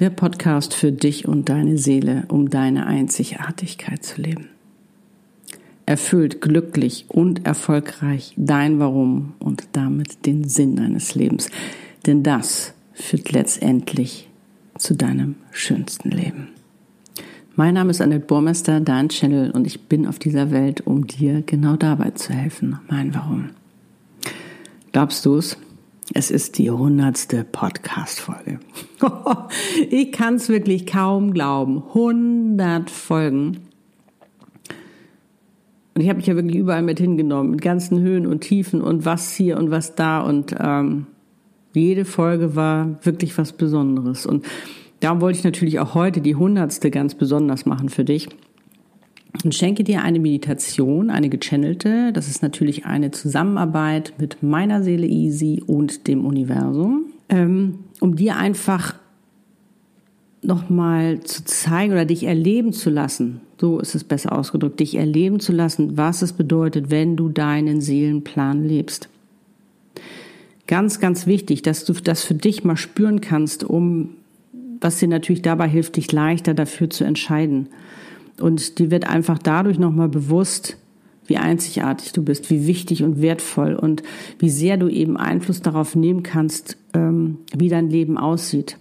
Der Podcast für dich und deine Seele, um deine Einzigartigkeit zu leben. Erfüllt, glücklich und erfolgreich dein Warum und damit den Sinn deines Lebens. Denn das führt letztendlich zu deinem schönsten Leben. Mein Name ist Annette Burmester, dein Channel und ich bin auf dieser Welt, um dir genau dabei zu helfen. Mein Warum. Glaubst du es? Es ist die hundertste Podcast-Folge. ich kann es wirklich kaum glauben. 100 Folgen. Und ich habe mich ja wirklich überall mit hingenommen, mit ganzen Höhen und Tiefen und was hier und was da. Und ähm, jede Folge war wirklich was Besonderes. Und Darum wollte ich natürlich auch heute die hundertste ganz besonders machen für dich. Und schenke dir eine Meditation, eine gechannelte. Das ist natürlich eine Zusammenarbeit mit meiner Seele Easy und dem Universum, ähm, um dir einfach nochmal zu zeigen oder dich erleben zu lassen. So ist es besser ausgedrückt, dich erleben zu lassen, was es bedeutet, wenn du deinen Seelenplan lebst. Ganz, ganz wichtig, dass du das für dich mal spüren kannst, um was dir natürlich dabei hilft, dich leichter dafür zu entscheiden. Und dir wird einfach dadurch nochmal bewusst, wie einzigartig du bist, wie wichtig und wertvoll und wie sehr du eben Einfluss darauf nehmen kannst, ähm, wie dein Leben aussieht.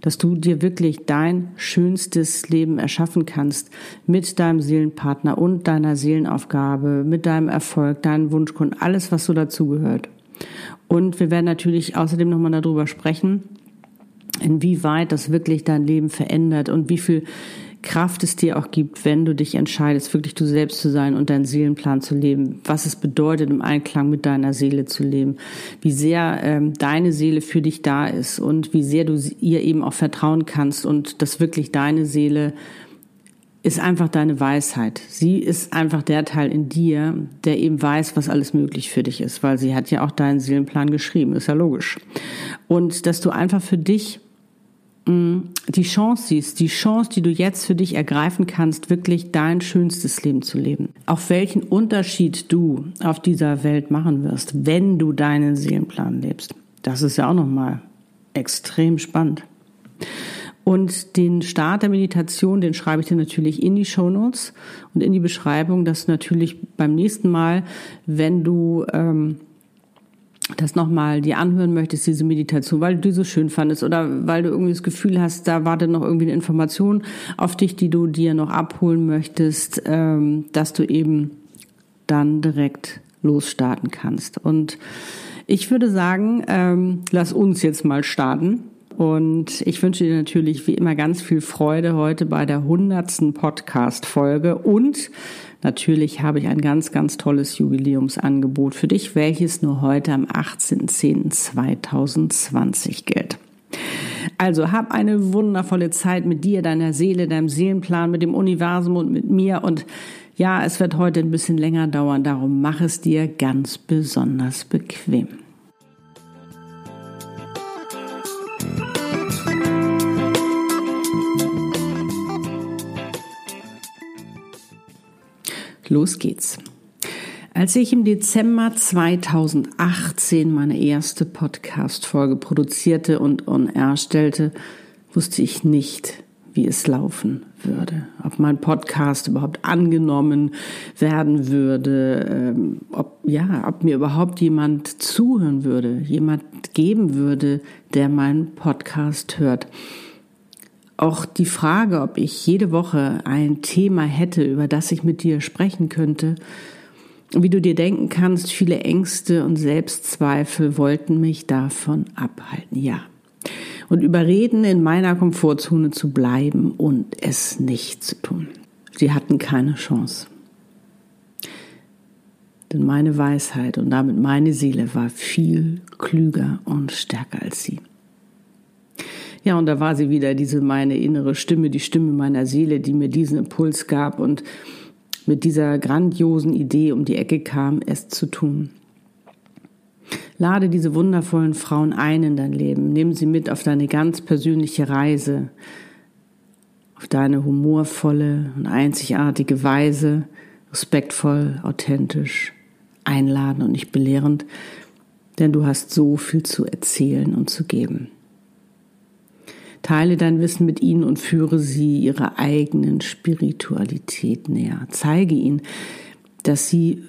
Dass du dir wirklich dein schönstes Leben erschaffen kannst mit deinem Seelenpartner und deiner Seelenaufgabe, mit deinem Erfolg, deinem Wunschkunden, alles, was so dazugehört. Und wir werden natürlich außerdem nochmal darüber sprechen, inwieweit das wirklich dein Leben verändert und wie viel Kraft es dir auch gibt, wenn du dich entscheidest, wirklich du selbst zu sein und deinen Seelenplan zu leben, was es bedeutet, im Einklang mit deiner Seele zu leben, wie sehr ähm, deine Seele für dich da ist und wie sehr du ihr eben auch vertrauen kannst und dass wirklich deine Seele ist einfach deine Weisheit. Sie ist einfach der Teil in dir, der eben weiß, was alles möglich für dich ist, weil sie hat ja auch deinen Seelenplan geschrieben, ist ja logisch. Und dass du einfach für dich die Chance siehst, die Chance, die du jetzt für dich ergreifen kannst, wirklich dein schönstes Leben zu leben. Auf welchen Unterschied du auf dieser Welt machen wirst, wenn du deinen Seelenplan lebst. Das ist ja auch nochmal extrem spannend. Und den Start der Meditation, den schreibe ich dir natürlich in die Show Notes und in die Beschreibung, dass natürlich beim nächsten Mal, wenn du ähm, das nochmal dir anhören möchtest, diese Meditation, weil du die so schön fandest oder weil du irgendwie das Gefühl hast, da wartet noch irgendwie eine Information auf dich, die du dir noch abholen möchtest, ähm, dass du eben dann direkt losstarten kannst. Und ich würde sagen, ähm, lass uns jetzt mal starten. Und ich wünsche dir natürlich wie immer ganz viel Freude heute bei der hundertsten Podcast-Folge und Natürlich habe ich ein ganz, ganz tolles Jubiläumsangebot für dich, welches nur heute am 18.10.2020 gilt. Also hab eine wundervolle Zeit mit dir, deiner Seele, deinem Seelenplan, mit dem Universum und mit mir. Und ja, es wird heute ein bisschen länger dauern, darum mach es dir ganz besonders bequem. Los geht's. Als ich im Dezember 2018 meine erste Podcast-Folge produzierte und on air stellte, wusste ich nicht, wie es laufen würde. Ob mein Podcast überhaupt angenommen werden würde, ähm, ob, ja, ob mir überhaupt jemand zuhören würde, jemand geben würde, der meinen Podcast hört auch die Frage, ob ich jede Woche ein Thema hätte, über das ich mit dir sprechen könnte. Wie du dir denken kannst, viele Ängste und Selbstzweifel wollten mich davon abhalten, ja. Und überreden, in meiner Komfortzone zu bleiben und es nicht zu tun. Sie hatten keine Chance. Denn meine Weisheit und damit meine Seele war viel klüger und stärker als sie. Ja, und da war sie wieder, diese meine innere Stimme, die Stimme meiner Seele, die mir diesen Impuls gab und mit dieser grandiosen Idee um die Ecke kam, es zu tun. Lade diese wundervollen Frauen ein in dein Leben. Nimm sie mit auf deine ganz persönliche Reise, auf deine humorvolle und einzigartige Weise, respektvoll, authentisch, einladend und nicht belehrend, denn du hast so viel zu erzählen und zu geben. Teile dein Wissen mit ihnen und führe sie ihrer eigenen Spiritualität näher. Zeige ihnen, dass sie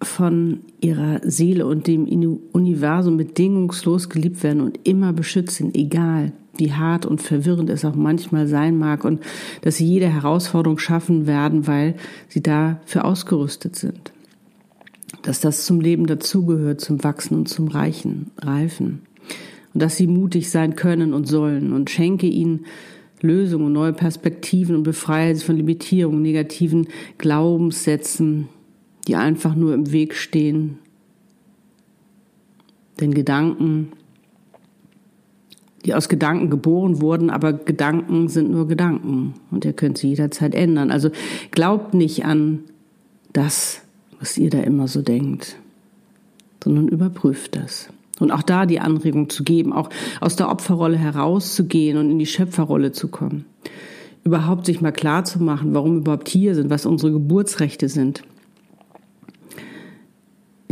von ihrer Seele und dem Universum bedingungslos geliebt werden und immer beschützt sind, egal wie hart und verwirrend es auch manchmal sein mag und dass sie jede Herausforderung schaffen werden, weil sie dafür ausgerüstet sind. Dass das zum Leben dazugehört, zum Wachsen und zum Reichen, Reifen. Und dass sie mutig sein können und sollen und schenke ihnen Lösungen, neue Perspektiven und befreie sie von Limitierungen, negativen Glaubenssätzen, die einfach nur im Weg stehen, den Gedanken, die aus Gedanken geboren wurden, aber Gedanken sind nur Gedanken und ihr könnt sie jederzeit ändern. Also glaubt nicht an das, was ihr da immer so denkt, sondern überprüft das. Und auch da die Anregung zu geben, auch aus der Opferrolle herauszugehen und in die Schöpferrolle zu kommen. Überhaupt sich mal klar zu machen, warum wir überhaupt hier sind, was unsere Geburtsrechte sind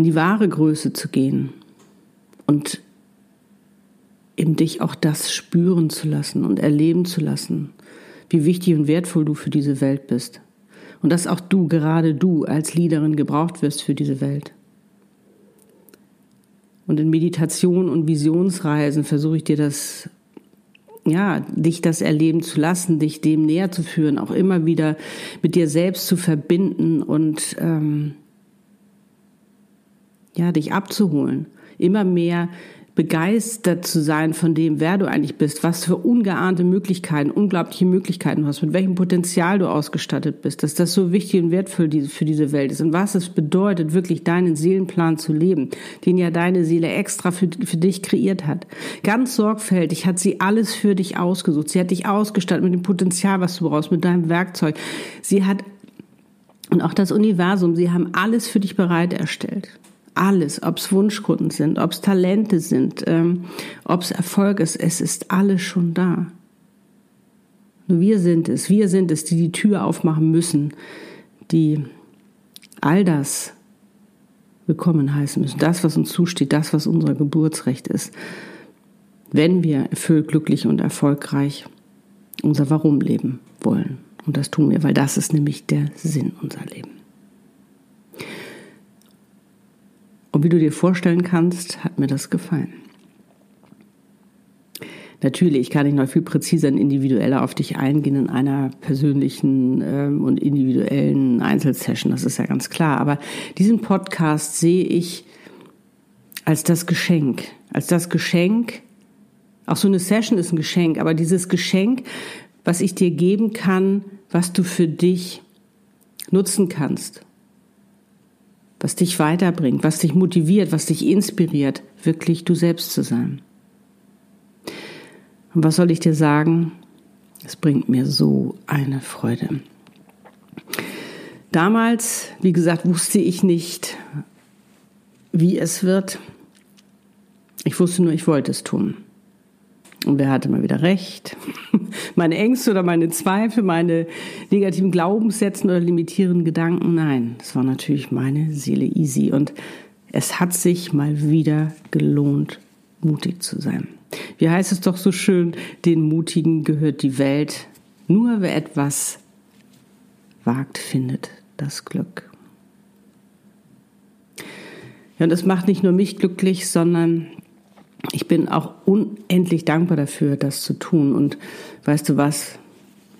in die wahre Größe zu gehen und in dich auch das spüren zu lassen und erleben zu lassen, wie wichtig und wertvoll du für diese Welt bist. Und dass auch du, gerade du als Leaderin gebraucht wirst für diese Welt. Und in Meditation und Visionsreisen versuche ich dir das, ja, dich das erleben zu lassen, dich dem näher zu führen, auch immer wieder mit dir selbst zu verbinden und ähm, ja, dich abzuholen, immer mehr begeistert zu sein von dem, wer du eigentlich bist, was für ungeahnte Möglichkeiten, unglaubliche Möglichkeiten du hast, mit welchem Potenzial du ausgestattet bist, dass das so wichtig und wertvoll für diese Welt ist und was es bedeutet, wirklich deinen Seelenplan zu leben, den ja deine Seele extra für, für dich kreiert hat. Ganz sorgfältig hat sie alles für dich ausgesucht. Sie hat dich ausgestattet mit dem Potenzial, was du brauchst, mit deinem Werkzeug. Sie hat und auch das Universum, sie haben alles für dich bereit erstellt alles, ob es Wunschkunden sind, ob es Talente sind, ähm, ob es Erfolg ist, es ist alles schon da. Nur wir sind es, wir sind es, die die Tür aufmachen müssen, die all das willkommen heißen müssen. Das, was uns zusteht, das, was unser Geburtsrecht ist. Wenn wir erfüllt, glücklich und erfolgreich unser Warum leben wollen. Und das tun wir, weil das ist nämlich der Sinn unser Leben. Und wie du dir vorstellen kannst, hat mir das gefallen. Natürlich kann ich noch viel präziser und individueller auf dich eingehen in einer persönlichen ähm, und individuellen Einzelsession, das ist ja ganz klar. Aber diesen Podcast sehe ich als das Geschenk, als das Geschenk. Auch so eine Session ist ein Geschenk, aber dieses Geschenk, was ich dir geben kann, was du für dich nutzen kannst was dich weiterbringt, was dich motiviert, was dich inspiriert, wirklich du selbst zu sein. Und was soll ich dir sagen? Es bringt mir so eine Freude. Damals, wie gesagt, wusste ich nicht, wie es wird. Ich wusste nur, ich wollte es tun. Und wer hatte mal wieder recht? Meine Ängste oder meine Zweifel, meine negativen Glaubenssätze oder limitierenden Gedanken? Nein, es war natürlich meine Seele easy. Und es hat sich mal wieder gelohnt, mutig zu sein. Wie heißt es doch so schön, den Mutigen gehört die Welt. Nur wer etwas wagt, findet das Glück. Ja, und es macht nicht nur mich glücklich, sondern ich bin auch unendlich dankbar dafür, das zu tun. Und weißt du was?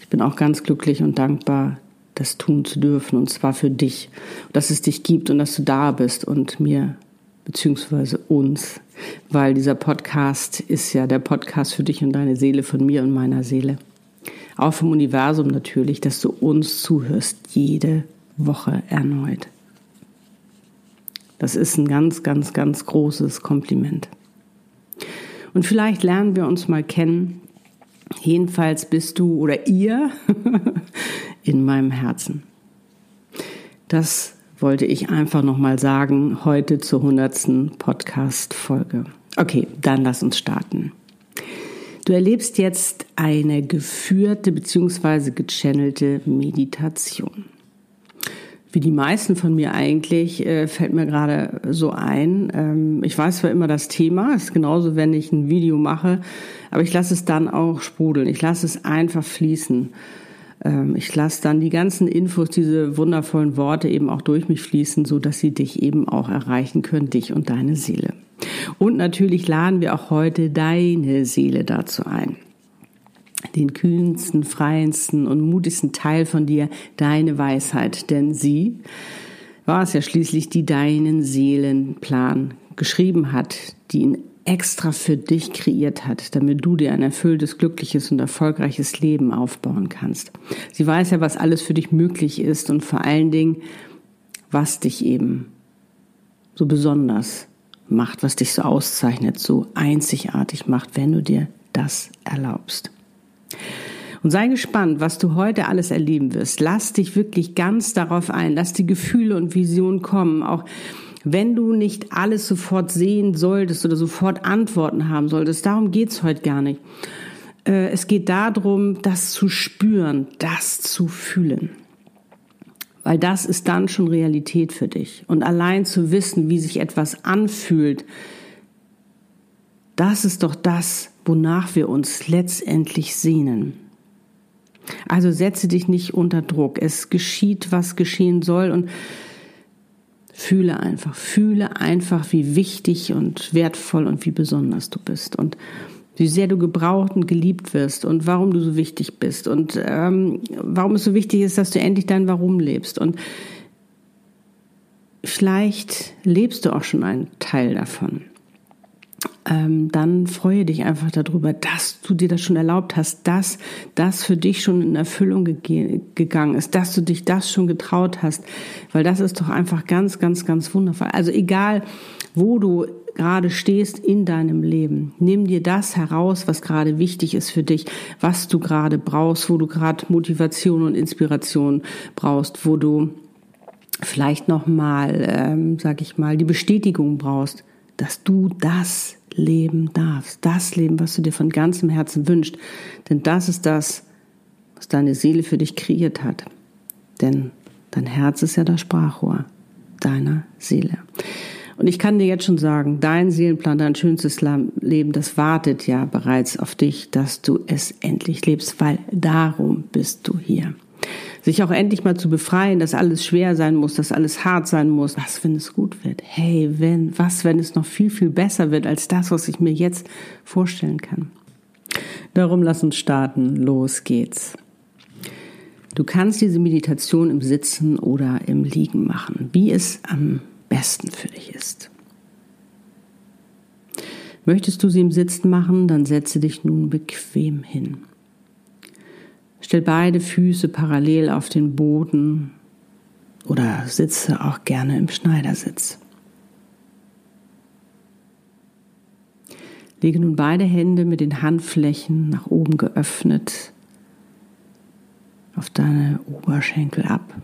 Ich bin auch ganz glücklich und dankbar, das tun zu dürfen. Und zwar für dich. Dass es dich gibt und dass du da bist und mir beziehungsweise uns. Weil dieser Podcast ist ja der Podcast für dich und deine Seele, von mir und meiner Seele. Auch vom Universum natürlich, dass du uns zuhörst, jede Woche erneut. Das ist ein ganz, ganz, ganz großes Kompliment. Und vielleicht lernen wir uns mal kennen. Jedenfalls bist du oder ihr in meinem Herzen. Das wollte ich einfach nochmal sagen heute zur hundertsten Podcast-Folge. Okay, dann lass uns starten. Du erlebst jetzt eine geführte bzw. gechannelte Meditation. Wie die meisten von mir eigentlich, äh, fällt mir gerade so ein. Ähm, ich weiß zwar immer das Thema, ist genauso, wenn ich ein Video mache, aber ich lasse es dann auch sprudeln. Ich lasse es einfach fließen. Ähm, ich lasse dann die ganzen Infos, diese wundervollen Worte eben auch durch mich fließen, so dass sie dich eben auch erreichen können, dich und deine Seele. Und natürlich laden wir auch heute deine Seele dazu ein. Den kühnsten, freiendsten und mutigsten Teil von dir, deine Weisheit, denn sie war es ja schließlich, die deinen Seelenplan geschrieben hat, die ihn extra für dich kreiert hat, damit du dir ein erfülltes, glückliches und erfolgreiches Leben aufbauen kannst. Sie weiß ja, was alles für dich möglich ist und vor allen Dingen, was dich eben so besonders macht, was dich so auszeichnet, so einzigartig macht, wenn du dir das erlaubst. Und sei gespannt, was du heute alles erleben wirst. Lass dich wirklich ganz darauf ein. Lass die Gefühle und Visionen kommen. Auch wenn du nicht alles sofort sehen solltest oder sofort Antworten haben solltest, darum geht's heute gar nicht. Äh, es geht darum, das zu spüren, das zu fühlen. Weil das ist dann schon Realität für dich. Und allein zu wissen, wie sich etwas anfühlt, das ist doch das, wonach wir uns letztendlich sehnen. Also setze dich nicht unter Druck. Es geschieht, was geschehen soll und Fühle einfach, fühle einfach, wie wichtig und wertvoll und wie besonders du bist und wie sehr du gebraucht und geliebt wirst und warum du so wichtig bist und ähm, warum es so wichtig ist, dass du endlich dein Warum lebst. Und vielleicht lebst du auch schon einen Teil davon ähm, dann freue dich einfach darüber, dass du dir das schon erlaubt hast, dass das für dich schon in Erfüllung ge gegangen ist, dass du dich das schon getraut hast, weil das ist doch einfach ganz, ganz, ganz wundervoll. Also egal, wo du gerade stehst in deinem Leben. Nimm dir das heraus, was gerade wichtig ist für dich, was du gerade brauchst, wo du gerade Motivation und Inspiration brauchst, wo du vielleicht noch mal, ähm, sag ich mal, die Bestätigung brauchst dass du das leben darfst, das Leben, was du dir von ganzem Herzen wünschst. Denn das ist das, was deine Seele für dich kreiert hat. Denn dein Herz ist ja das Sprachrohr deiner Seele. Und ich kann dir jetzt schon sagen, dein Seelenplan, dein schönstes Leben, das wartet ja bereits auf dich, dass du es endlich lebst, weil darum bist du hier sich auch endlich mal zu befreien, dass alles schwer sein muss, dass alles hart sein muss. Was, wenn es gut wird? Hey, wenn, was, wenn es noch viel, viel besser wird als das, was ich mir jetzt vorstellen kann? Darum lass uns starten. Los geht's. Du kannst diese Meditation im Sitzen oder im Liegen machen, wie es am besten für dich ist. Möchtest du sie im Sitzen machen, dann setze dich nun bequem hin. Stell beide Füße parallel auf den Boden oder sitze auch gerne im Schneidersitz. Lege nun beide Hände mit den Handflächen nach oben geöffnet auf deine Oberschenkel ab.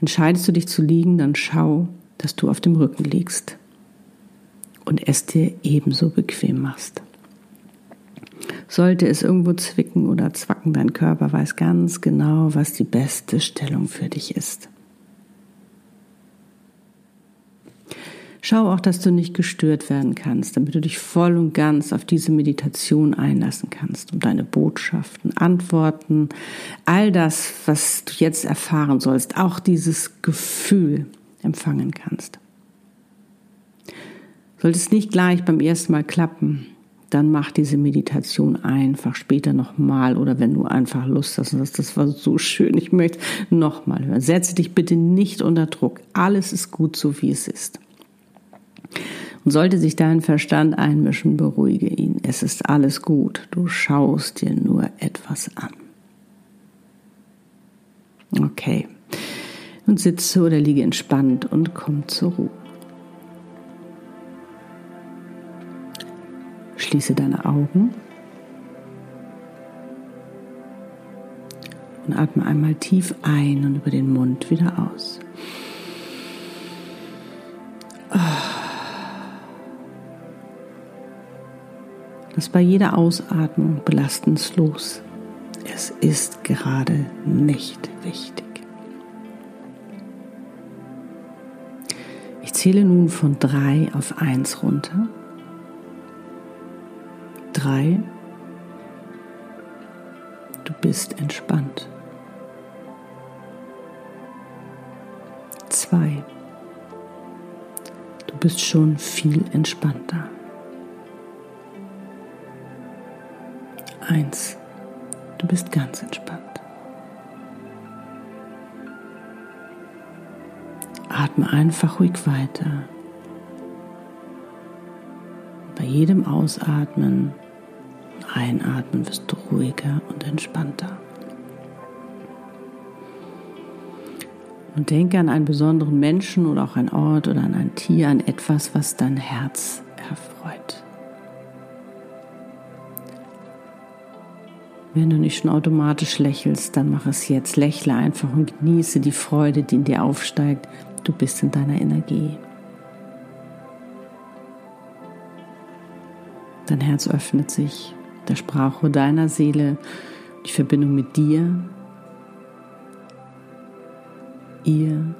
Entscheidest du dich zu liegen, dann schau, dass du auf dem Rücken liegst und es dir ebenso bequem machst. Sollte es irgendwo zwicken oder zwacken, dein Körper weiß ganz genau, was die beste Stellung für dich ist. Schau auch, dass du nicht gestört werden kannst, damit du dich voll und ganz auf diese Meditation einlassen kannst und deine Botschaften, Antworten, all das, was du jetzt erfahren sollst, auch dieses Gefühl empfangen kannst. Sollte es nicht gleich beim ersten Mal klappen, dann mach diese Meditation einfach später nochmal oder wenn du einfach Lust hast und sagst, das war so schön, ich möchte nochmal hören. Setze dich bitte nicht unter Druck. Alles ist gut so, wie es ist. Und sollte sich dein Verstand einmischen, beruhige ihn. Es ist alles gut. Du schaust dir nur etwas an. Okay. Und sitze oder liege entspannt und komm zur Ruhe. Schließe deine Augen und atme einmal tief ein und über den Mund wieder aus. Lass bei jeder Ausatmung belastend. Es ist gerade nicht wichtig. Ich zähle nun von drei auf eins runter. Drei. Du bist entspannt. Zwei. Du bist schon viel entspannter. Eins. Du bist ganz entspannt. Atme einfach ruhig weiter. Bei jedem Ausatmen Einatmen wirst du ruhiger und entspannter. Und denke an einen besonderen Menschen oder auch einen Ort oder an ein Tier, an etwas, was dein Herz erfreut. Wenn du nicht schon automatisch lächelst, dann mach es jetzt. Lächle einfach und genieße die Freude, die in dir aufsteigt. Du bist in deiner Energie. Dein Herz öffnet sich der Sprache deiner Seele, die Verbindung mit dir, ihr,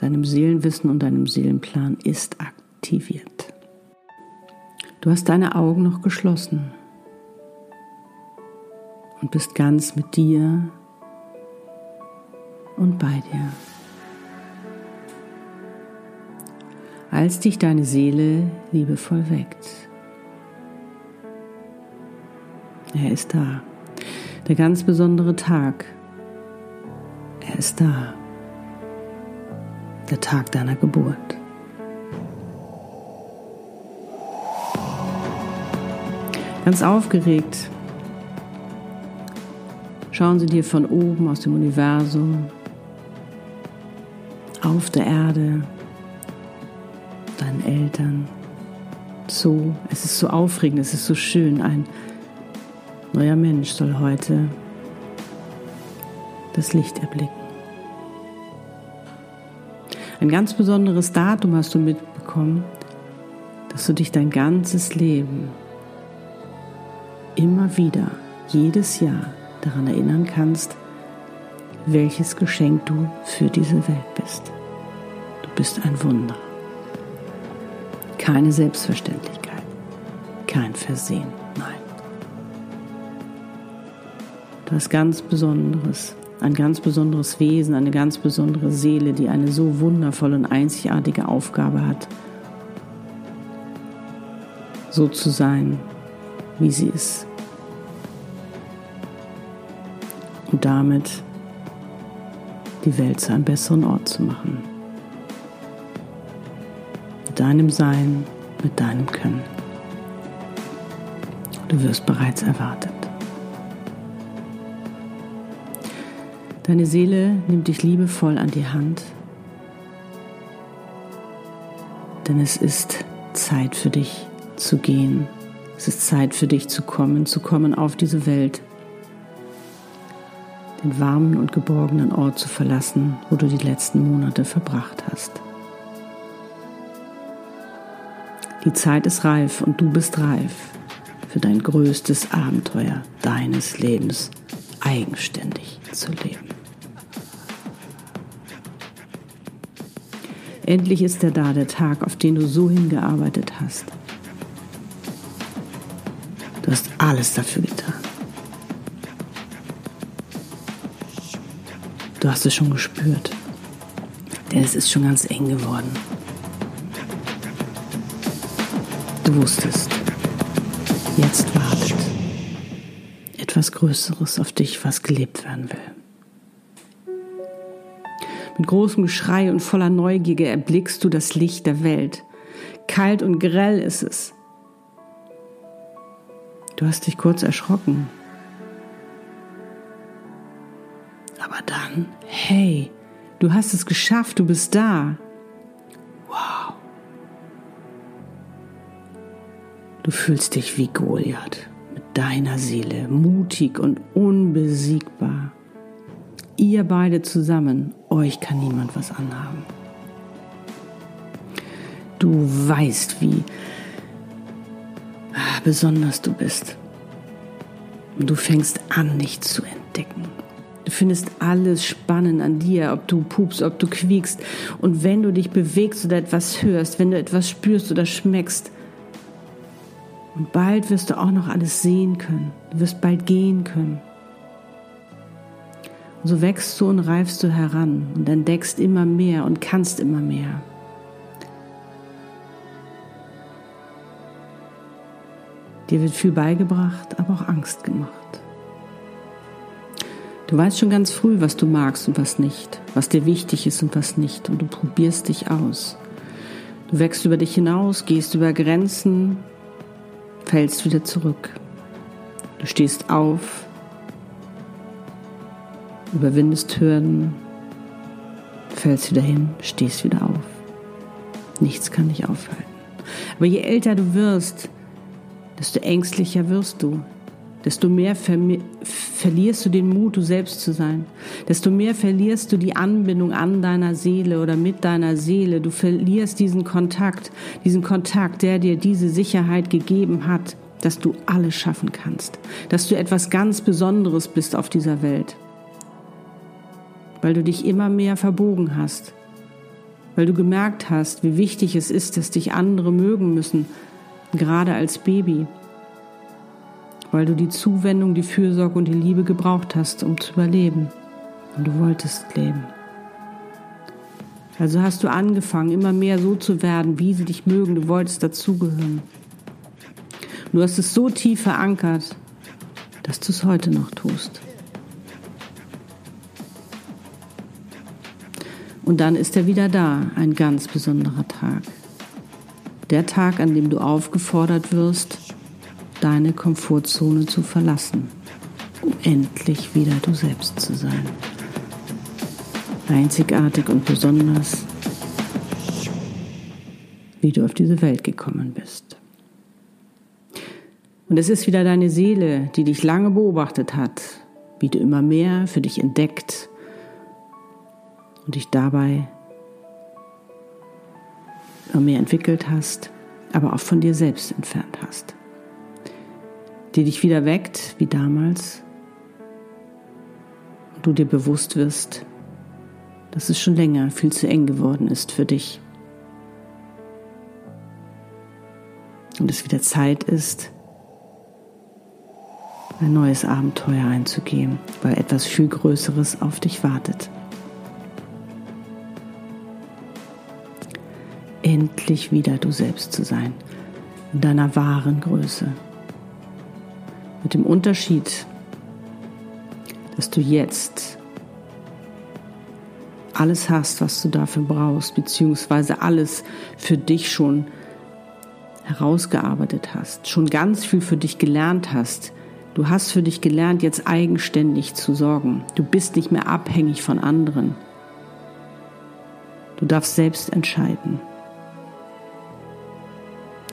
deinem Seelenwissen und deinem Seelenplan ist aktiviert. Du hast deine Augen noch geschlossen und bist ganz mit dir und bei dir. Als dich deine Seele liebevoll weckt. Er ist da. Der ganz besondere Tag. Er ist da. Der Tag deiner Geburt. Ganz aufgeregt Schauen Sie dir von oben aus dem Universum auf der Erde, deinen Eltern zu. Es ist so aufregend, es ist so schön. Ein neuer Mensch soll heute das Licht erblicken. Ein ganz besonderes Datum hast du mitbekommen, dass du dich dein ganzes Leben immer wieder, jedes Jahr daran erinnern kannst, welches Geschenk du für diese Welt bist. Du bist ein Wunder. Keine Selbstverständlichkeit, kein Versehen, hast ganz Besonderes, ein ganz besonderes Wesen, eine ganz besondere Seele, die eine so wundervolle und einzigartige Aufgabe hat, so zu sein, wie sie ist. und damit die Welt zu einem besseren Ort zu machen. Mit deinem Sein, mit deinem Können. Du wirst bereits erwartet. Deine Seele nimmt dich liebevoll an die Hand, denn es ist Zeit für dich zu gehen. Es ist Zeit für dich zu kommen, zu kommen auf diese Welt, den warmen und geborgenen Ort zu verlassen, wo du die letzten Monate verbracht hast. Die Zeit ist reif und du bist reif für dein größtes Abenteuer deines Lebens, eigenständig zu leben. Endlich ist er da, der Tag, auf den du so hingearbeitet hast. Du hast alles dafür getan. Du hast es schon gespürt. Denn es ist schon ganz eng geworden. Du wusstest, jetzt wartet etwas Größeres auf dich, was gelebt werden will. Mit großem Geschrei und voller Neugier erblickst du das Licht der Welt. Kalt und grell ist es. Du hast dich kurz erschrocken, Aber dann, hey, du hast es geschafft, du bist da. Wow. Du fühlst dich wie Goliath mit deiner Seele, mutig und unbesiegbar. Ihr beide zusammen, euch kann niemand was anhaben. Du weißt, wie besonders du bist. Und du fängst an, dich zu entdecken. Du findest alles spannend an dir, ob du pupst, ob du quiekst. Und wenn du dich bewegst oder etwas hörst, wenn du etwas spürst oder schmeckst, und bald wirst du auch noch alles sehen können. Du wirst bald gehen können. Und so wächst du und reifst du heran und entdeckst immer mehr und kannst immer mehr. Dir wird viel beigebracht, aber auch Angst gemacht. Du weißt schon ganz früh, was du magst und was nicht, was dir wichtig ist und was nicht, und du probierst dich aus. Du wächst über dich hinaus, gehst über Grenzen, fällst wieder zurück. Du stehst auf, überwindest Hürden, fällst wieder hin, stehst wieder auf. Nichts kann dich aufhalten. Aber je älter du wirst, desto ängstlicher wirst du, desto mehr ver verlierst du den Mut, du selbst zu sein, desto mehr verlierst du die Anbindung an deiner Seele oder mit deiner Seele, du verlierst diesen Kontakt, diesen Kontakt, der dir diese Sicherheit gegeben hat, dass du alles schaffen kannst, dass du etwas ganz Besonderes bist auf dieser Welt, weil du dich immer mehr verbogen hast, weil du gemerkt hast, wie wichtig es ist, dass dich andere mögen müssen, gerade als Baby, weil du die Zuwendung, die Fürsorge und die Liebe gebraucht hast, um zu überleben. Und du wolltest leben. Also hast du angefangen, immer mehr so zu werden, wie sie dich mögen. Du wolltest dazugehören. Du hast es so tief verankert, dass du es heute noch tust. Und dann ist er wieder da, ein ganz besonderer Tag. Der Tag, an dem du aufgefordert wirst, deine Komfortzone zu verlassen, um endlich wieder du selbst zu sein. Einzigartig und besonders, wie du auf diese Welt gekommen bist. Und es ist wieder deine Seele, die dich lange beobachtet hat, wie du immer mehr für dich entdeckt und dich dabei mehr entwickelt hast, aber auch von dir selbst entfernt hast. Die dich wieder weckt, wie damals, und du dir bewusst wirst, dass es schon länger viel zu eng geworden ist für dich. Und es wieder Zeit ist, ein neues Abenteuer einzugehen, weil etwas viel Größeres auf dich wartet. Endlich wieder du selbst zu sein, in deiner wahren Größe. Mit dem Unterschied, dass du jetzt alles hast, was du dafür brauchst, beziehungsweise alles für dich schon herausgearbeitet hast, schon ganz viel für dich gelernt hast. Du hast für dich gelernt, jetzt eigenständig zu sorgen. Du bist nicht mehr abhängig von anderen. Du darfst selbst entscheiden.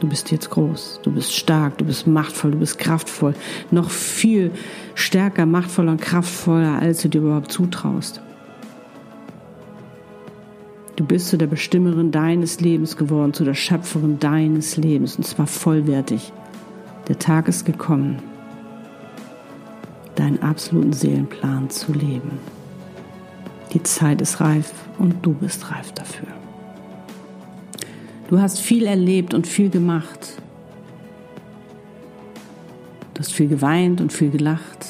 Du bist jetzt groß, du bist stark, du bist machtvoll, du bist kraftvoll. Noch viel stärker, machtvoller und kraftvoller, als du dir überhaupt zutraust. Du bist zu der Bestimmerin deines Lebens geworden, zu der Schöpferin deines Lebens, und zwar vollwertig. Der Tag ist gekommen, deinen absoluten Seelenplan zu leben. Die Zeit ist reif und du bist reif dafür. Du hast viel erlebt und viel gemacht. Du hast viel geweint und viel gelacht.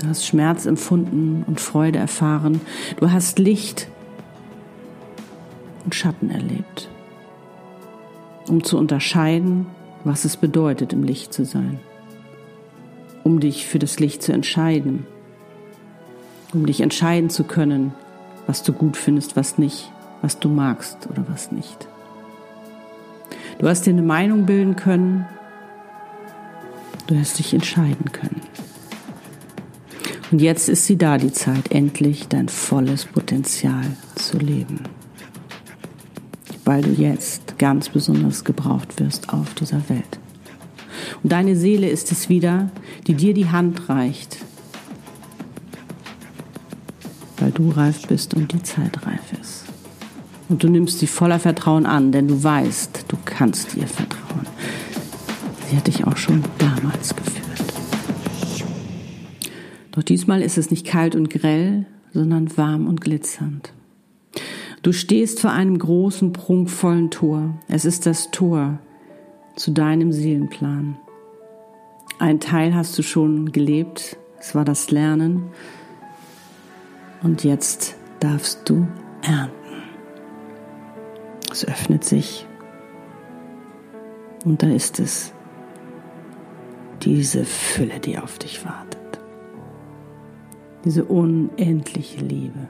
Du hast Schmerz empfunden und Freude erfahren. Du hast Licht und Schatten erlebt, um zu unterscheiden, was es bedeutet, im Licht zu sein, um dich für das Licht zu entscheiden, um dich entscheiden zu können, was du gut findest, was nicht was du magst oder was nicht. Du hast dir eine Meinung bilden können, du hast dich entscheiden können. Und jetzt ist sie da, die Zeit, endlich dein volles Potenzial zu leben. weil du jetzt ganz besonders gebraucht wirst auf dieser Welt. Und deine Seele ist es wieder, die dir die Hand reicht, weil du reif bist und die Zeit reif ist. Und du nimmst sie voller Vertrauen an, denn du weißt, du kannst ihr vertrauen. Sie hat dich auch schon damals geführt. Doch diesmal ist es nicht kalt und grell, sondern warm und glitzernd. Du stehst vor einem großen, prunkvollen Tor. Es ist das Tor zu deinem Seelenplan. Ein Teil hast du schon gelebt, es war das Lernen. Und jetzt darfst du ernten. Es öffnet sich. Und da ist es. Diese Fülle, die auf dich wartet. Diese unendliche Liebe.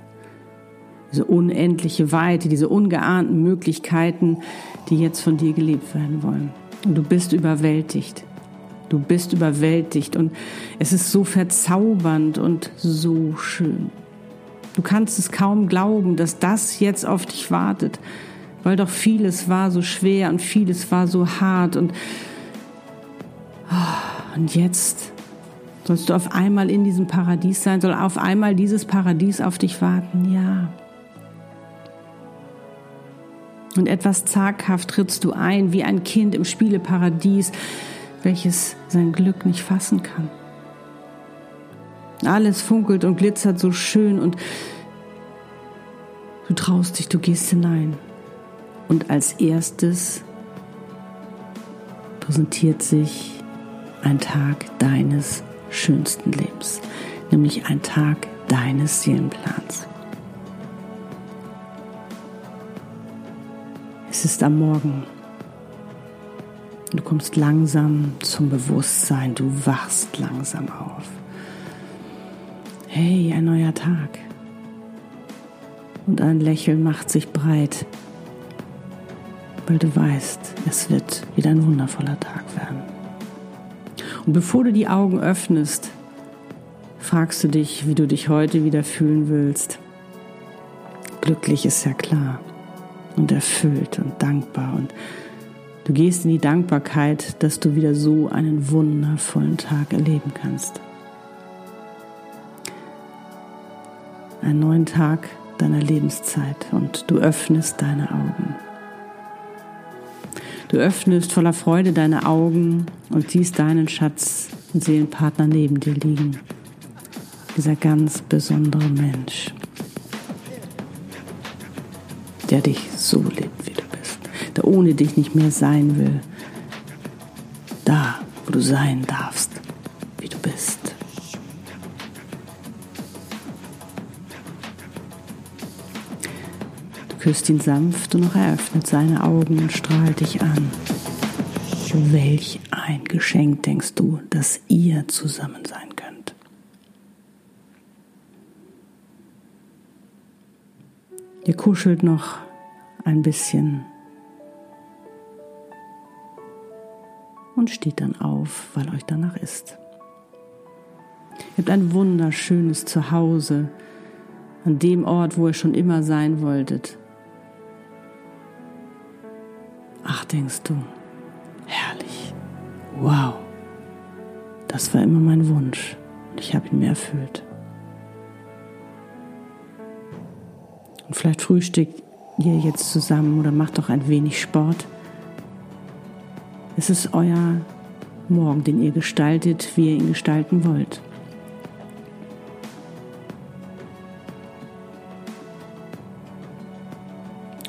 Diese unendliche Weite, diese ungeahnten Möglichkeiten, die jetzt von dir gelebt werden wollen. Und du bist überwältigt. Du bist überwältigt und es ist so verzaubernd und so schön. Du kannst es kaum glauben, dass das jetzt auf dich wartet, weil doch vieles war so schwer und vieles war so hart und, oh, und jetzt sollst du auf einmal in diesem Paradies sein, soll auf einmal dieses Paradies auf dich warten, ja. Und etwas zaghaft trittst du ein, wie ein Kind im Spieleparadies, welches sein Glück nicht fassen kann. Alles funkelt und glitzert so schön und du traust dich, du gehst hinein. Und als erstes präsentiert sich ein Tag deines schönsten Lebens, nämlich ein Tag deines Seelenplans. Es ist am Morgen. Du kommst langsam zum Bewusstsein, du wachst langsam auf. Hey, ein neuer Tag. Und ein Lächeln macht sich breit, weil du weißt, es wird wieder ein wundervoller Tag werden. Und bevor du die Augen öffnest, fragst du dich, wie du dich heute wieder fühlen willst. Glücklich ist ja klar und erfüllt und dankbar und du gehst in die Dankbarkeit, dass du wieder so einen wundervollen Tag erleben kannst. Einen neuen Tag deiner Lebenszeit und du öffnest deine Augen. Du öffnest voller Freude deine Augen und siehst deinen Schatz und Seelenpartner neben dir liegen. Dieser ganz besondere Mensch, der dich so liebt, wie du bist, der ohne dich nicht mehr sein will. Da, wo du sein darfst, wie du bist. Küsst ihn sanft und noch eröffnet seine Augen und strahlt dich an. Welch ein Geschenk denkst du, dass ihr zusammen sein könnt? Ihr kuschelt noch ein bisschen und steht dann auf, weil euch danach ist. Ihr habt ein wunderschönes Zuhause an dem Ort, wo ihr schon immer sein wolltet. Ach, denkst du, herrlich, wow, das war immer mein Wunsch und ich habe ihn mir erfüllt. Und vielleicht frühstückt ihr jetzt zusammen oder macht doch ein wenig Sport. Es ist euer Morgen, den ihr gestaltet, wie ihr ihn gestalten wollt.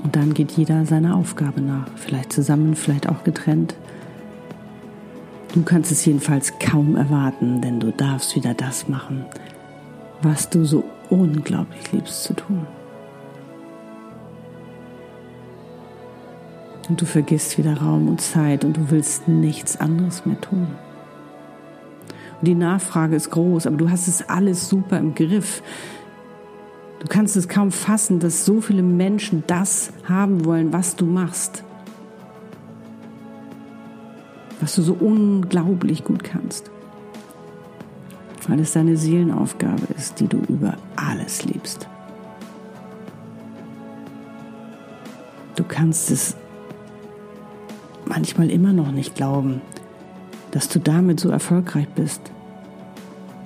Und dann geht jeder seiner Aufgabe nach. Vielleicht zusammen, vielleicht auch getrennt. Du kannst es jedenfalls kaum erwarten, denn du darfst wieder das machen, was du so unglaublich liebst zu tun. Und du vergisst wieder Raum und Zeit und du willst nichts anderes mehr tun. Und die Nachfrage ist groß, aber du hast es alles super im Griff. Du kannst es kaum fassen, dass so viele Menschen das haben wollen, was du machst. Was du so unglaublich gut kannst. Weil es deine Seelenaufgabe ist, die du über alles liebst. Du kannst es manchmal immer noch nicht glauben, dass du damit so erfolgreich bist,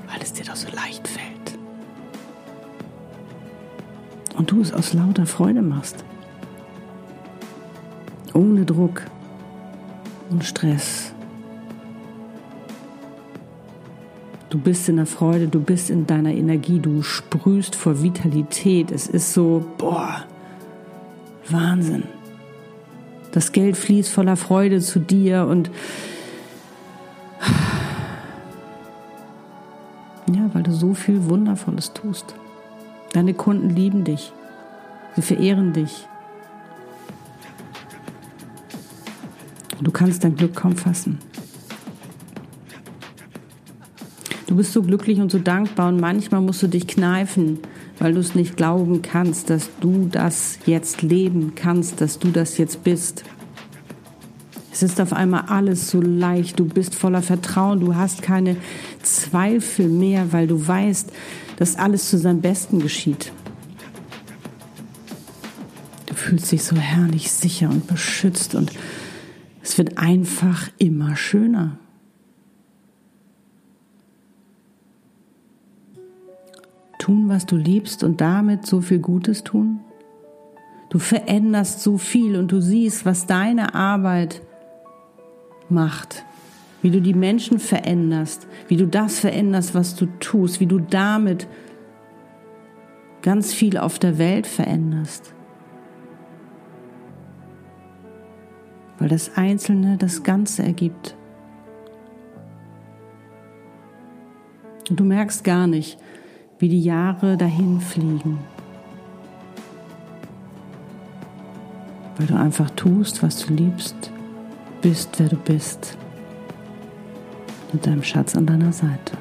weil es dir doch so leicht fällt. Und du es aus lauter Freude machst. Ohne Druck und Stress. Du bist in der Freude, du bist in deiner Energie, du sprühst vor Vitalität. Es ist so, boah, Wahnsinn. Das Geld fließt voller Freude zu dir und ja, weil du so viel Wundervolles tust. Deine Kunden lieben dich. Sie verehren dich. Du kannst dein Glück kaum fassen. Du bist so glücklich und so dankbar und manchmal musst du dich kneifen, weil du es nicht glauben kannst, dass du das jetzt leben kannst, dass du das jetzt bist. Es ist auf einmal alles so leicht, du bist voller Vertrauen, du hast keine Zweifel mehr, weil du weißt, dass alles zu seinem Besten geschieht. Du fühlst dich so herrlich sicher und beschützt und es wird einfach immer schöner. tun, was du liebst und damit so viel Gutes tun? Du veränderst so viel und du siehst, was deine Arbeit macht, wie du die Menschen veränderst, wie du das veränderst, was du tust, wie du damit ganz viel auf der Welt veränderst. Weil das Einzelne das Ganze ergibt. Und du merkst gar nicht, wie die Jahre dahin fliegen. Weil du einfach tust, was du liebst, bist, wer du bist, mit deinem Schatz an deiner Seite.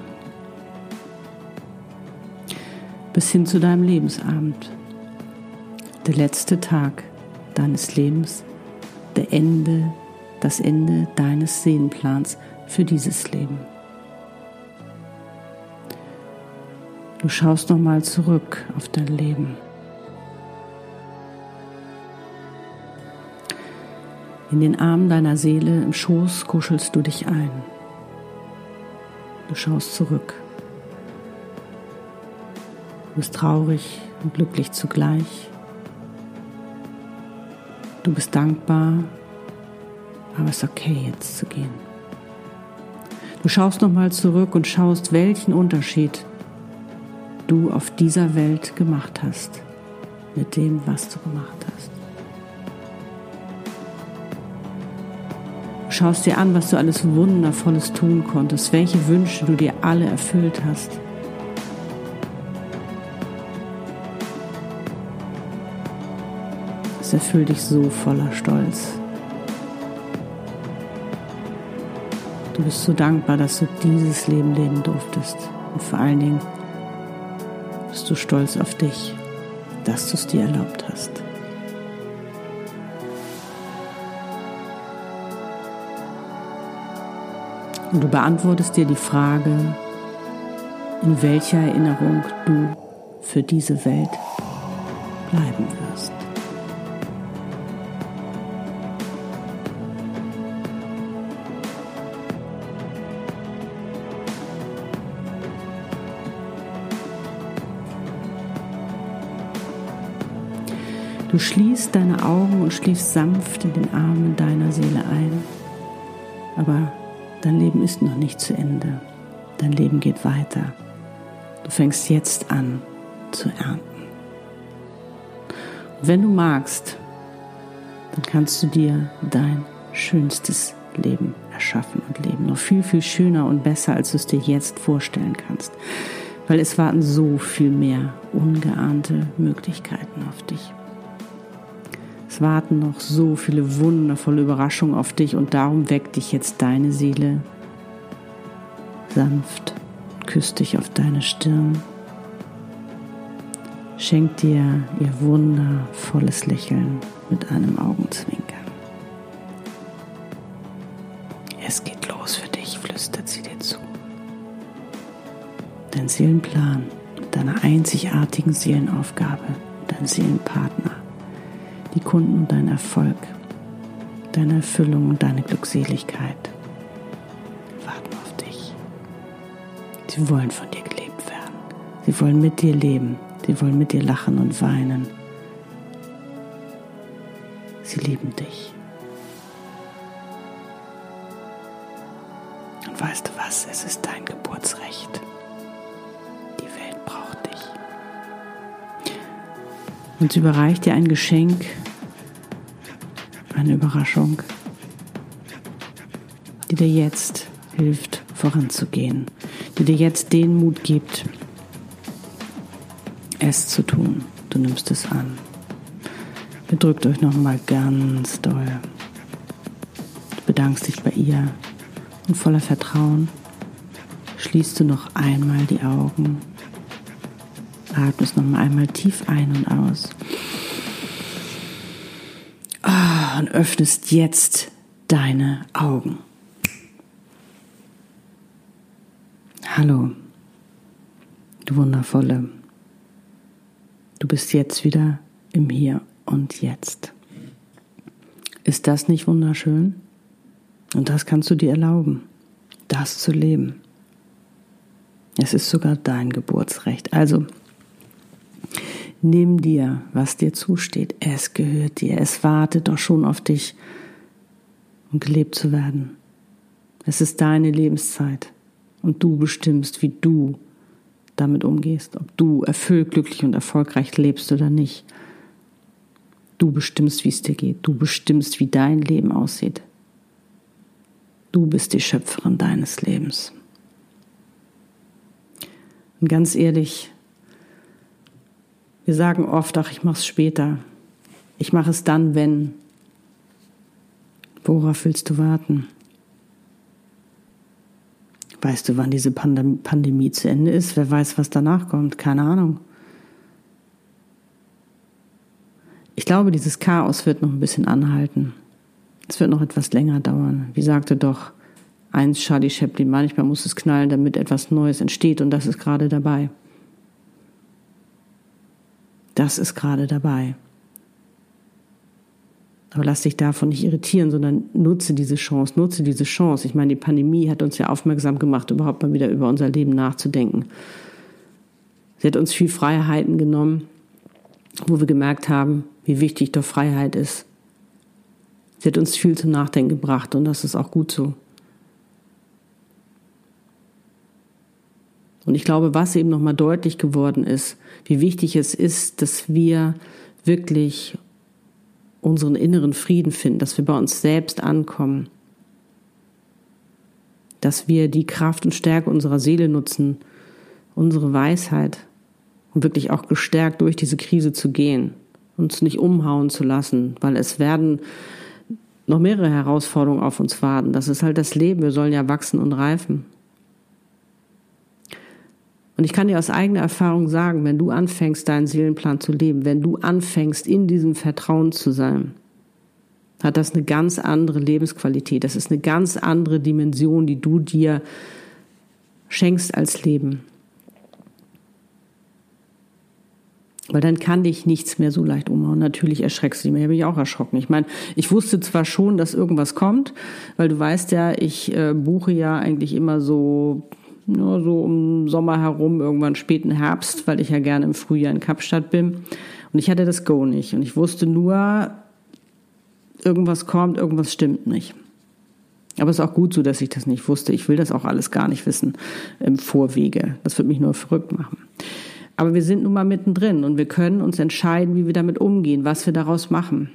Bis hin zu deinem Lebensabend, der letzte Tag deines Lebens, der Ende, das Ende deines Seelenplans für dieses Leben. Du schaust nochmal zurück auf dein Leben. In den Armen deiner Seele im Schoß kuschelst du dich ein. Du schaust zurück. Du bist traurig und glücklich zugleich. Du bist dankbar, aber es ist okay, jetzt zu gehen. Du schaust nochmal zurück und schaust, welchen Unterschied du auf dieser Welt gemacht hast, mit dem, was du gemacht hast. Schaust dir an, was du alles Wundervolles tun konntest, welche Wünsche du dir alle erfüllt hast. Es erfüllt dich so voller Stolz. Du bist so dankbar, dass du dieses Leben leben durftest und vor allen Dingen bist du stolz auf dich, dass du es dir erlaubt hast. Und du beantwortest dir die Frage, in welcher Erinnerung du für diese Welt bleiben wirst. Du schließt deine Augen und schläfst sanft in den Armen deiner Seele ein. Aber dein Leben ist noch nicht zu Ende. Dein Leben geht weiter. Du fängst jetzt an zu ernten. Und wenn du magst, dann kannst du dir dein schönstes Leben erschaffen und leben. Noch viel, viel schöner und besser, als du es dir jetzt vorstellen kannst. Weil es warten so viel mehr ungeahnte Möglichkeiten auf dich. Es warten noch so viele wundervolle Überraschungen auf dich und darum weckt dich jetzt deine Seele sanft küsst dich auf deine Stirn. Schenkt dir ihr wundervolles Lächeln mit einem Augenzwinkern. Es geht los für dich, flüstert sie dir zu. Dein Seelenplan, deine einzigartigen Seelenaufgabe, dein Seelenpartner die Kunden und dein Erfolg, deine Erfüllung und deine Glückseligkeit warten auf dich. Sie wollen von dir gelebt werden. Sie wollen mit dir leben. Sie wollen mit dir lachen und weinen. Sie lieben dich. Und weißt du was? Es ist dein Geburtsrecht. Die Welt braucht dich. Und sie überreicht dir ein Geschenk, eine Überraschung, die dir jetzt hilft, voranzugehen, die dir jetzt den Mut gibt, es zu tun. Du nimmst es an. Bedrückt euch nochmal ganz doll. Du bedankst dich bei ihr und voller Vertrauen schließt du noch einmal die Augen. Atmest nochmal einmal tief ein und aus. Oh, und öffnest jetzt deine Augen. Hallo, du wundervolle. Du bist jetzt wieder im Hier und Jetzt. Ist das nicht wunderschön? Und das kannst du dir erlauben, das zu leben. Es ist sogar dein Geburtsrecht. Also nimm dir, was dir zusteht. Es gehört dir. Es wartet doch schon auf dich, um gelebt zu werden. Es ist deine Lebenszeit und du bestimmst, wie du damit umgehst, ob du erfüllt, glücklich und erfolgreich lebst oder nicht. Du bestimmst, wie es dir geht. Du bestimmst, wie dein Leben aussieht. Du bist die Schöpferin deines Lebens. Und ganz ehrlich, wir sagen oft, ach, ich mache es später. Ich mache es dann, wenn. Worauf willst du warten? Weißt du, wann diese Pandemie zu Ende ist? Wer weiß, was danach kommt? Keine Ahnung. Ich glaube, dieses Chaos wird noch ein bisschen anhalten. Es wird noch etwas länger dauern. Wie sagte doch eins Charlie Chaplin, manchmal muss es knallen, damit etwas Neues entsteht und das ist gerade dabei. Das ist gerade dabei. Aber lass dich davon nicht irritieren, sondern nutze diese Chance, nutze diese Chance. Ich meine, die Pandemie hat uns ja aufmerksam gemacht, überhaupt mal wieder über unser Leben nachzudenken. Sie hat uns viel Freiheiten genommen, wo wir gemerkt haben, wie wichtig doch Freiheit ist. Sie hat uns viel zum Nachdenken gebracht und das ist auch gut so. Und ich glaube, was eben nochmal deutlich geworden ist, wie wichtig es ist, dass wir wirklich unseren inneren Frieden finden, dass wir bei uns selbst ankommen, dass wir die Kraft und Stärke unserer Seele nutzen, unsere Weisheit, um wirklich auch gestärkt durch diese Krise zu gehen uns nicht umhauen zu lassen, weil es werden noch mehrere Herausforderungen auf uns warten. Das ist halt das Leben. Wir sollen ja wachsen und reifen. Und ich kann dir aus eigener Erfahrung sagen, wenn du anfängst, deinen Seelenplan zu leben, wenn du anfängst, in diesem Vertrauen zu sein, hat das eine ganz andere Lebensqualität. Das ist eine ganz andere Dimension, die du dir schenkst als Leben. Weil dann kann dich nichts mehr so leicht umhauen. Natürlich erschreckst du dich. Ich habe mich auch erschrocken. Ich meine, ich wusste zwar schon, dass irgendwas kommt, weil du weißt ja, ich äh, buche ja eigentlich immer so, ja, so um Sommer herum, irgendwann späten Herbst, weil ich ja gerne im Frühjahr in Kapstadt bin. Und ich hatte das Go nicht. Und ich wusste nur, irgendwas kommt, irgendwas stimmt nicht. Aber es ist auch gut so, dass ich das nicht wusste. Ich will das auch alles gar nicht wissen im Vorwege. Das wird mich nur verrückt machen. Aber wir sind nun mal mittendrin und wir können uns entscheiden, wie wir damit umgehen, was wir daraus machen.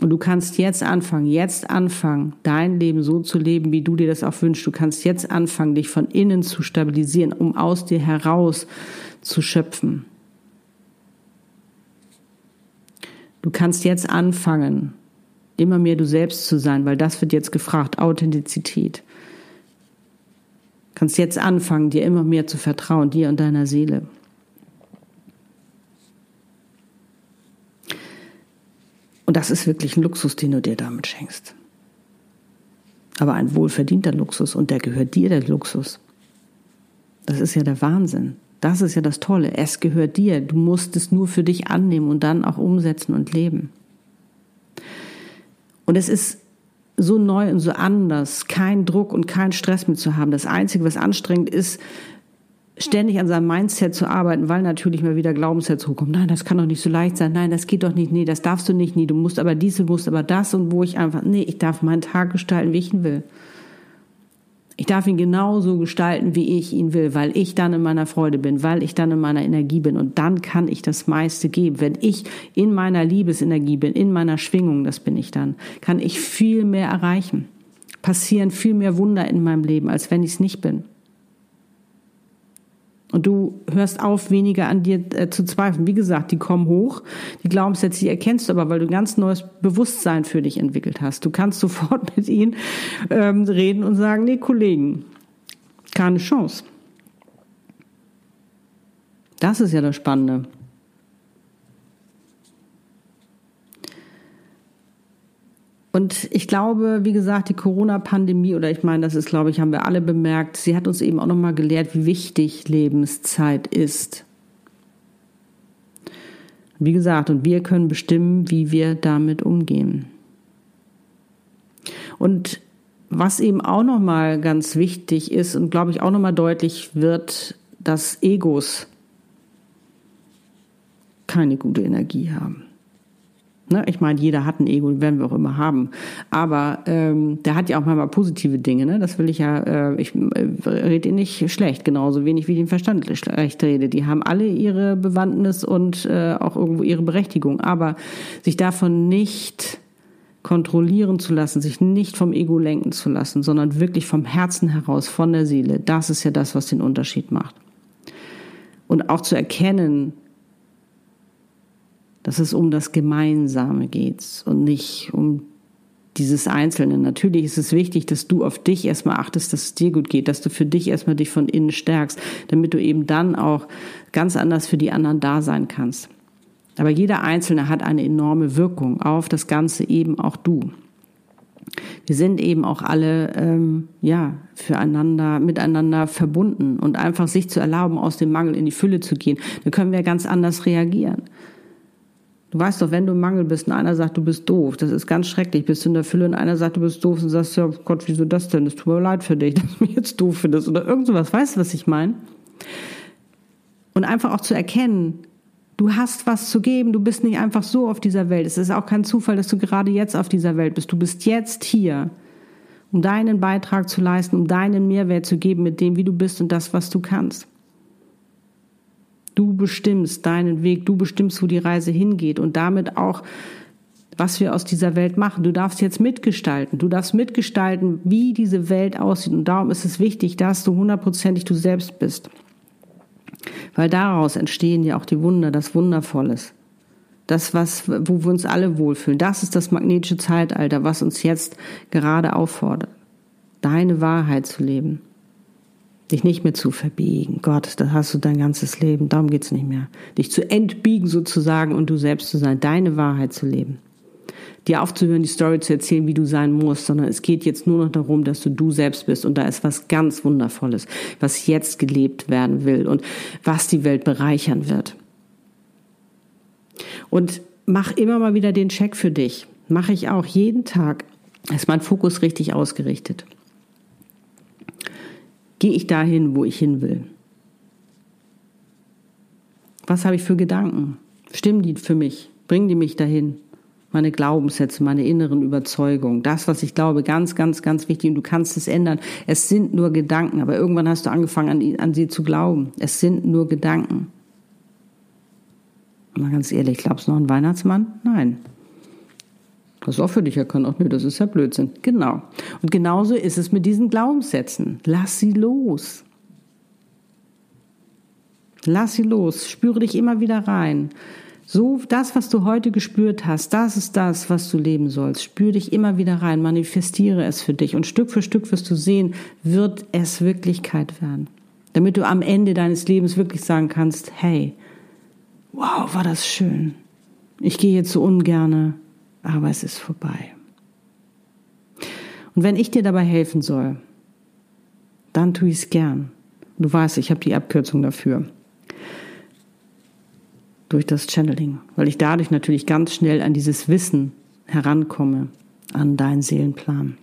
Und du kannst jetzt anfangen, jetzt anfangen, dein Leben so zu leben, wie du dir das auch wünschst. Du kannst jetzt anfangen, dich von innen zu stabilisieren, um aus dir heraus zu schöpfen. Du kannst jetzt anfangen, immer mehr du selbst zu sein, weil das wird jetzt gefragt, Authentizität. Du kannst jetzt anfangen, dir immer mehr zu vertrauen, dir und deiner Seele. Und das ist wirklich ein Luxus, den du dir damit schenkst. Aber ein wohlverdienter Luxus und der gehört dir, der Luxus. Das ist ja der Wahnsinn. Das ist ja das Tolle. Es gehört dir. Du musst es nur für dich annehmen und dann auch umsetzen und leben. Und es ist so neu und so anders, kein Druck und kein Stress mit zu haben. Das Einzige, was anstrengend ist, ständig an seinem Mindset zu arbeiten, weil natürlich mal wieder Glaubenssätze hochkommen. Nein, das kann doch nicht so leicht sein. Nein, das geht doch nicht. Nee, das darfst du nicht. Nee, du musst aber dies, du musst aber das. Und wo ich einfach, nee, ich darf meinen Tag gestalten, wie ich ihn will. Ich darf ihn genauso gestalten, wie ich ihn will, weil ich dann in meiner Freude bin, weil ich dann in meiner Energie bin. Und dann kann ich das meiste geben. Wenn ich in meiner Liebesenergie bin, in meiner Schwingung, das bin ich dann, kann ich viel mehr erreichen. Passieren viel mehr Wunder in meinem Leben, als wenn ich es nicht bin. Und du hörst auf, weniger an dir äh, zu zweifeln. Wie gesagt, die kommen hoch, die Glaubenssätze, die erkennst du aber, weil du ein ganz neues Bewusstsein für dich entwickelt hast. Du kannst sofort mit ihnen ähm, reden und sagen, nee, Kollegen, keine Chance. Das ist ja das Spannende. Und ich glaube, wie gesagt, die Corona-Pandemie, oder ich meine, das ist, glaube ich, haben wir alle bemerkt, sie hat uns eben auch nochmal gelehrt, wie wichtig Lebenszeit ist. Wie gesagt, und wir können bestimmen, wie wir damit umgehen. Und was eben auch nochmal ganz wichtig ist und glaube ich auch nochmal deutlich wird, dass Egos keine gute Energie haben. Ne? Ich meine, jeder hat ein Ego, werden wir auch immer haben. Aber ähm, der hat ja auch manchmal positive Dinge. Ne? Das will ich ja, äh, ich äh, rede ihn nicht schlecht, genauso wenig wie den Verstand schlecht rede. Die haben alle ihre Bewandtnis und äh, auch irgendwo ihre Berechtigung. Aber sich davon nicht kontrollieren zu lassen, sich nicht vom Ego lenken zu lassen, sondern wirklich vom Herzen heraus, von der Seele, das ist ja das, was den Unterschied macht. Und auch zu erkennen, dass es um das Gemeinsame geht und nicht um dieses Einzelne. Natürlich ist es wichtig, dass du auf dich erstmal achtest, dass es dir gut geht, dass du für dich erstmal dich von innen stärkst, damit du eben dann auch ganz anders für die anderen da sein kannst. Aber jeder Einzelne hat eine enorme Wirkung auf das Ganze, eben auch du. Wir sind eben auch alle ähm, ja füreinander miteinander verbunden und einfach sich zu erlauben, aus dem Mangel in die Fülle zu gehen, dann können wir ganz anders reagieren. Du weißt doch, wenn du im Mangel bist und einer sagt, du bist doof, das ist ganz schrecklich. Bist du in der Fülle und einer sagt, du bist doof und sagst, ja Gott, wieso das denn? Das tut mir leid für dich, dass du mich jetzt doof findest oder irgend sowas. Weißt du, was ich meine? Und einfach auch zu erkennen, du hast was zu geben, du bist nicht einfach so auf dieser Welt. Es ist auch kein Zufall, dass du gerade jetzt auf dieser Welt bist. Du bist jetzt hier, um deinen Beitrag zu leisten, um deinen Mehrwert zu geben mit dem, wie du bist und das, was du kannst. Du bestimmst deinen Weg, du bestimmst, wo die Reise hingeht und damit auch, was wir aus dieser Welt machen. Du darfst jetzt mitgestalten. Du darfst mitgestalten, wie diese Welt aussieht. Und darum ist es wichtig, dass du hundertprozentig du selbst bist. Weil daraus entstehen ja auch die Wunder, das Wundervolles. Das, was, wo wir uns alle wohlfühlen. Das ist das magnetische Zeitalter, was uns jetzt gerade auffordert. Deine Wahrheit zu leben dich nicht mehr zu verbiegen. Gott, da hast du dein ganzes Leben, darum geht's nicht mehr. Dich zu entbiegen sozusagen und du selbst zu sein, deine Wahrheit zu leben. Dir aufzuhören, die Story zu erzählen, wie du sein musst, sondern es geht jetzt nur noch darum, dass du du selbst bist und da ist was ganz Wundervolles, was jetzt gelebt werden will und was die Welt bereichern wird. Und mach immer mal wieder den Check für dich. Mache ich auch jeden Tag. Ist mein Fokus richtig ausgerichtet? Gehe ich dahin, wo ich hin will? Was habe ich für Gedanken? Stimmen die für mich? Bringen die mich dahin? Meine Glaubenssätze, meine inneren Überzeugungen, das, was ich glaube, ganz, ganz, ganz wichtig und du kannst es ändern. Es sind nur Gedanken, aber irgendwann hast du angefangen, an, an sie zu glauben. Es sind nur Gedanken. Mal ganz ehrlich, glaubst du noch an Weihnachtsmann? Nein. Das ist auch für dich erkannt. Ach nee, das ist ja Blödsinn. Genau. Und genauso ist es mit diesen Glaubenssätzen. Lass sie los. Lass sie los. Spüre dich immer wieder rein. So, das, was du heute gespürt hast, das ist das, was du leben sollst. Spür dich immer wieder rein, manifestiere es für dich und Stück für Stück wirst du sehen, wird es Wirklichkeit werden. Damit du am Ende deines Lebens wirklich sagen kannst, hey, wow, war das schön. Ich gehe jetzt so ungerne aber es ist vorbei. Und wenn ich dir dabei helfen soll, dann tue ich es gern. Du weißt, ich habe die Abkürzung dafür. Durch das Channeling, weil ich dadurch natürlich ganz schnell an dieses Wissen herankomme, an deinen Seelenplan.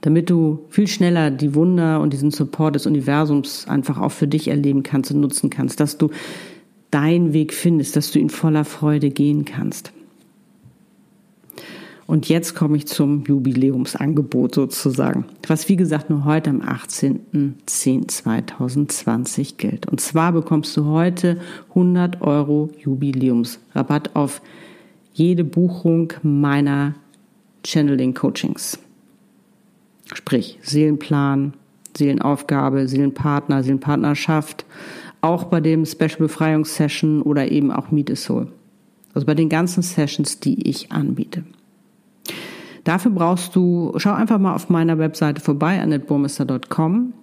Damit du viel schneller die Wunder und diesen Support des Universums einfach auch für dich erleben kannst und nutzen kannst, dass du deinen Weg findest, dass du ihn voller Freude gehen kannst. Und jetzt komme ich zum Jubiläumsangebot sozusagen, was wie gesagt nur heute am 18.10.2020 gilt. Und zwar bekommst du heute 100 Euro Jubiläumsrabatt auf jede Buchung meiner Channeling Coachings. Sprich Seelenplan, Seelenaufgabe, Seelenpartner, Seelenpartnerschaft, auch bei dem Special Befreiungssession oder eben auch Meet a Soul. Also bei den ganzen Sessions, die ich anbiete. Dafür brauchst du, schau einfach mal auf meiner Webseite vorbei, annetburmester.com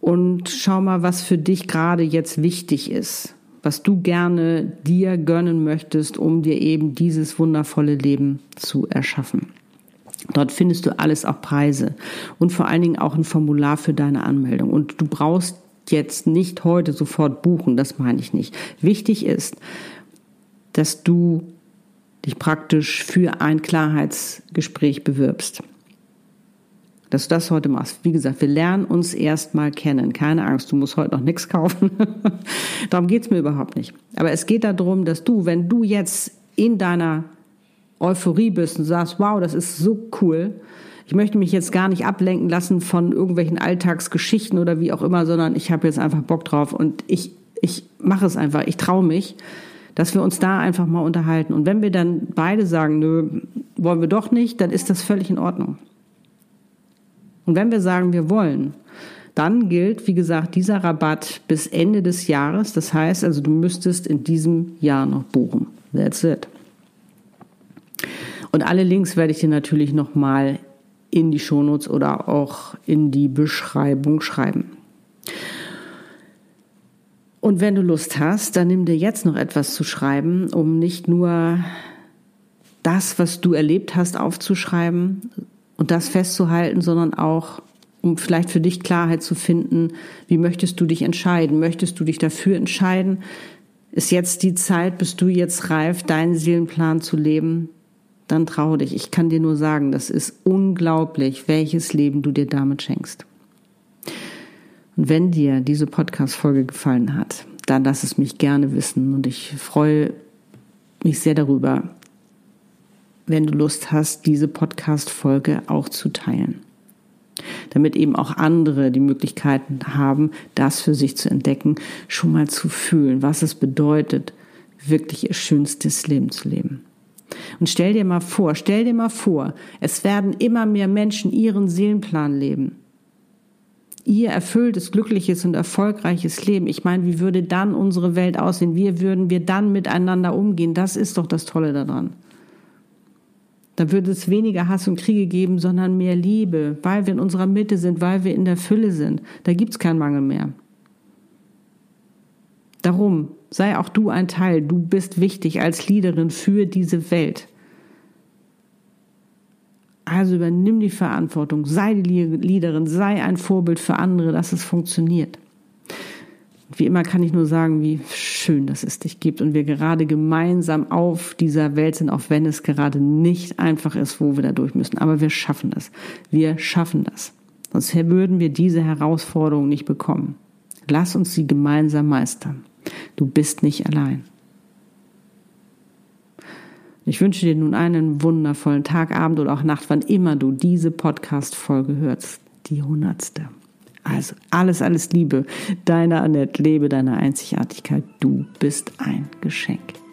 und schau mal, was für dich gerade jetzt wichtig ist, was du gerne dir gönnen möchtest, um dir eben dieses wundervolle Leben zu erschaffen. Dort findest du alles, auch Preise und vor allen Dingen auch ein Formular für deine Anmeldung. Und du brauchst jetzt nicht heute sofort buchen, das meine ich nicht. Wichtig ist, dass du dich praktisch für ein Klarheitsgespräch bewirbst. Dass du das heute machst. Wie gesagt, wir lernen uns erstmal kennen. Keine Angst, du musst heute noch nichts kaufen. darum geht's mir überhaupt nicht. Aber es geht darum, dass du, wenn du jetzt in deiner Euphorie bist und sagst, wow, das ist so cool, ich möchte mich jetzt gar nicht ablenken lassen von irgendwelchen Alltagsgeschichten oder wie auch immer, sondern ich habe jetzt einfach Bock drauf und ich, ich mache es einfach, ich traue mich, dass wir uns da einfach mal unterhalten. Und wenn wir dann beide sagen, nö, wollen wir doch nicht, dann ist das völlig in Ordnung. Und wenn wir sagen, wir wollen, dann gilt, wie gesagt, dieser Rabatt bis Ende des Jahres. Das heißt also, du müsstest in diesem Jahr noch buchen. That's it. Und alle Links werde ich dir natürlich nochmal in die Shownotes oder auch in die Beschreibung schreiben. Und wenn du Lust hast, dann nimm dir jetzt noch etwas zu schreiben, um nicht nur das, was du erlebt hast, aufzuschreiben und das festzuhalten, sondern auch, um vielleicht für dich Klarheit zu finden, wie möchtest du dich entscheiden? Möchtest du dich dafür entscheiden? Ist jetzt die Zeit, bist du jetzt reif, deinen Seelenplan zu leben? Dann trau dich. Ich kann dir nur sagen, das ist unglaublich, welches Leben du dir damit schenkst. Und wenn dir diese Podcast-Folge gefallen hat, dann lass es mich gerne wissen und ich freue mich sehr darüber, wenn du Lust hast, diese Podcast-Folge auch zu teilen. Damit eben auch andere die Möglichkeiten haben, das für sich zu entdecken, schon mal zu fühlen, was es bedeutet, wirklich ihr schönstes Leben zu leben. Und stell dir mal vor, stell dir mal vor, es werden immer mehr Menschen ihren Seelenplan leben ihr erfülltes, glückliches und erfolgreiches Leben. Ich meine, wie würde dann unsere Welt aussehen? Wie würden wir dann miteinander umgehen? Das ist doch das Tolle daran. Da würde es weniger Hass und Kriege geben, sondern mehr Liebe, weil wir in unserer Mitte sind, weil wir in der Fülle sind. Da gibt es keinen Mangel mehr. Darum sei auch du ein Teil. Du bist wichtig als Leaderin für diese Welt. Also übernimm die Verantwortung, sei die Leaderin, sei ein Vorbild für andere, dass es funktioniert. Wie immer kann ich nur sagen, wie schön, dass es dich gibt und wir gerade gemeinsam auf dieser Welt sind, auch wenn es gerade nicht einfach ist, wo wir da durch müssen. Aber wir schaffen das. Wir schaffen das. Sonst würden wir diese Herausforderung nicht bekommen. Lass uns sie gemeinsam meistern. Du bist nicht allein. Ich wünsche dir nun einen wundervollen Tag, Abend oder auch Nacht, wann immer du diese Podcast-Folge hörst. Die hundertste. Also alles, alles Liebe. Deine Annette, lebe deine Einzigartigkeit. Du bist ein Geschenk.